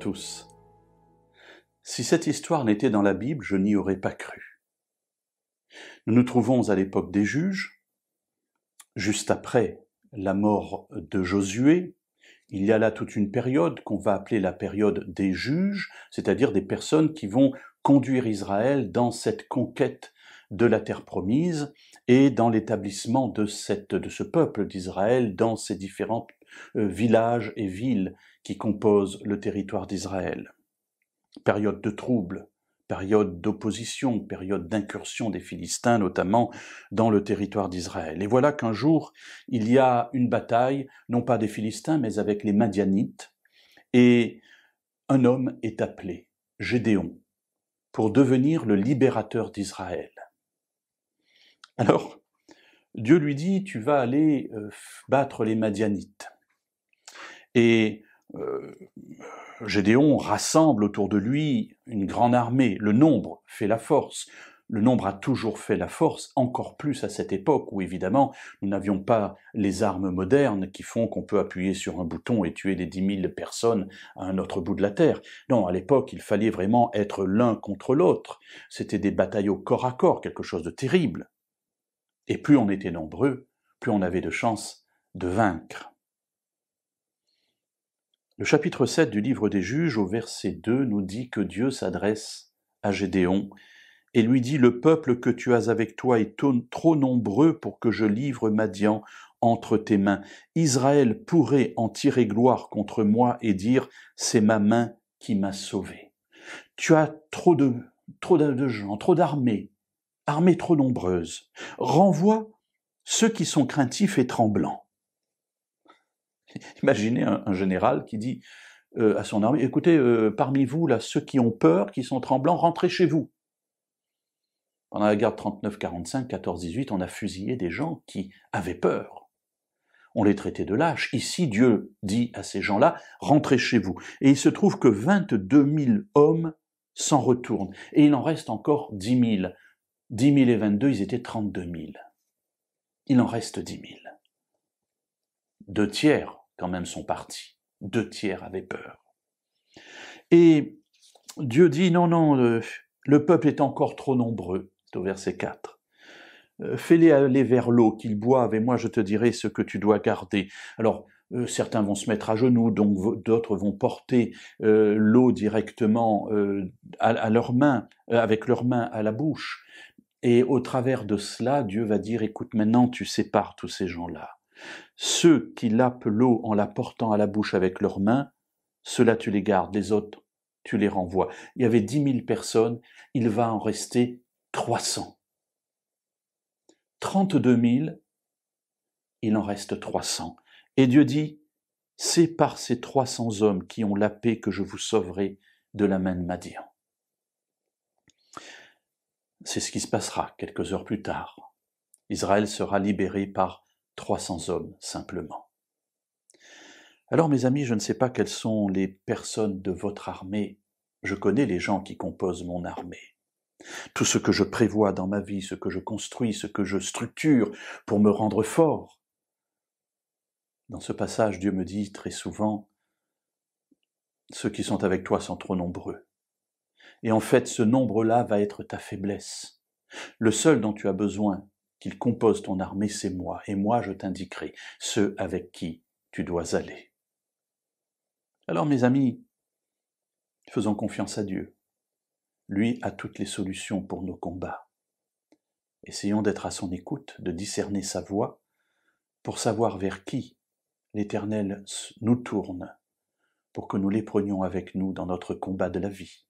Tous. Si cette histoire n'était dans la Bible, je n'y aurais pas cru. Nous nous trouvons à l'époque des juges, juste après la mort de Josué. Il y a là toute une période qu'on va appeler la période des juges, c'est-à-dire des personnes qui vont conduire Israël dans cette conquête de la terre promise et dans l'établissement de, de ce peuple d'Israël dans ces différents euh, villages et villes qui composent le territoire d'Israël. Période de troubles, période d'opposition, période d'incursion des Philistins, notamment dans le territoire d'Israël. Et voilà qu'un jour, il y a une bataille, non pas des Philistins, mais avec les Madianites, et un homme est appelé, Gédéon, pour devenir le libérateur d'Israël. Alors, Dieu lui dit, tu vas aller euh, battre les Madianites. Et euh, Gédéon rassemble autour de lui une grande armée. Le nombre fait la force. Le nombre a toujours fait la force, encore plus à cette époque où évidemment nous n'avions pas les armes modernes qui font qu'on peut appuyer sur un bouton et tuer des dix mille personnes à un autre bout de la terre. Non, à l'époque il fallait vraiment être l'un contre l'autre. C'était des batailles corps à corps, quelque chose de terrible. Et plus on était nombreux, plus on avait de chances de vaincre. Le chapitre 7 du livre des juges au verset 2 nous dit que Dieu s'adresse à Gédéon et lui dit Le peuple que tu as avec toi est trop nombreux pour que je livre Madian entre tes mains. Israël pourrait en tirer gloire contre moi et dire C'est ma main qui m'a sauvé. Tu as trop de, trop de gens, trop d'armées, armée trop nombreuse, renvoie ceux qui sont craintifs et tremblants. Imaginez un, général qui dit euh, à son armée, écoutez, euh, parmi vous, là, ceux qui ont peur, qui sont tremblants, rentrez chez vous. Pendant la guerre de 39-45, 14-18, on a fusillé des gens qui avaient peur. On les traitait de lâches. Ici, Dieu dit à ces gens-là, rentrez chez vous. Et il se trouve que 22 000 hommes s'en retournent. Et il en reste encore 10 000. 10 000 et 22, ils étaient 32 000. Il en reste 10 000. Deux tiers, quand même, sont partis. Deux tiers avaient peur. Et Dieu dit, non, non, le, peuple est encore trop nombreux. Au verset 4. Euh, fais-les aller vers l'eau, qu'ils boivent, et moi je te dirai ce que tu dois garder. Alors, euh, certains vont se mettre à genoux, donc d'autres vont porter euh, l'eau directement à, leurs mains, avec leurs mains à la bouche. Et au travers de cela, Dieu va dire, écoute, maintenant tu sépares tous ces gens-là. Ceux qui lapent l'eau en la portant à la bouche avec leurs mains, ceux-là tu les gardes, les autres tu les renvoies. Il y avait dix mille personnes, il va en rester trois cents. Trente-deux mille, il en reste trois cents. Et Dieu dit, c'est par ces trois cents hommes qui ont la paix que je vous sauverai de la main de Madian. C'est ce qui se passera quelques heures plus tard. Israël sera libéré par 300 hommes simplement. Alors mes amis, je ne sais pas quelles sont les personnes de votre armée. Je connais les gens qui composent mon armée. Tout ce que je prévois dans ma vie, ce que je construis, ce que je structure pour me rendre fort. Dans ce passage, Dieu me dit très souvent, ceux qui sont avec toi sont trop nombreux. Et en fait, ce nombre-là va être ta faiblesse. Le seul dont tu as besoin qu'il compose ton armée, c'est moi, et moi je t'indiquerai ceux avec qui tu dois aller. Alors mes amis, faisons confiance à Dieu. Lui a toutes les solutions pour nos combats. Essayons d'être à son écoute, de discerner sa voix, pour savoir vers qui l'Éternel nous tourne, pour que nous les prenions avec nous dans notre combat de la vie.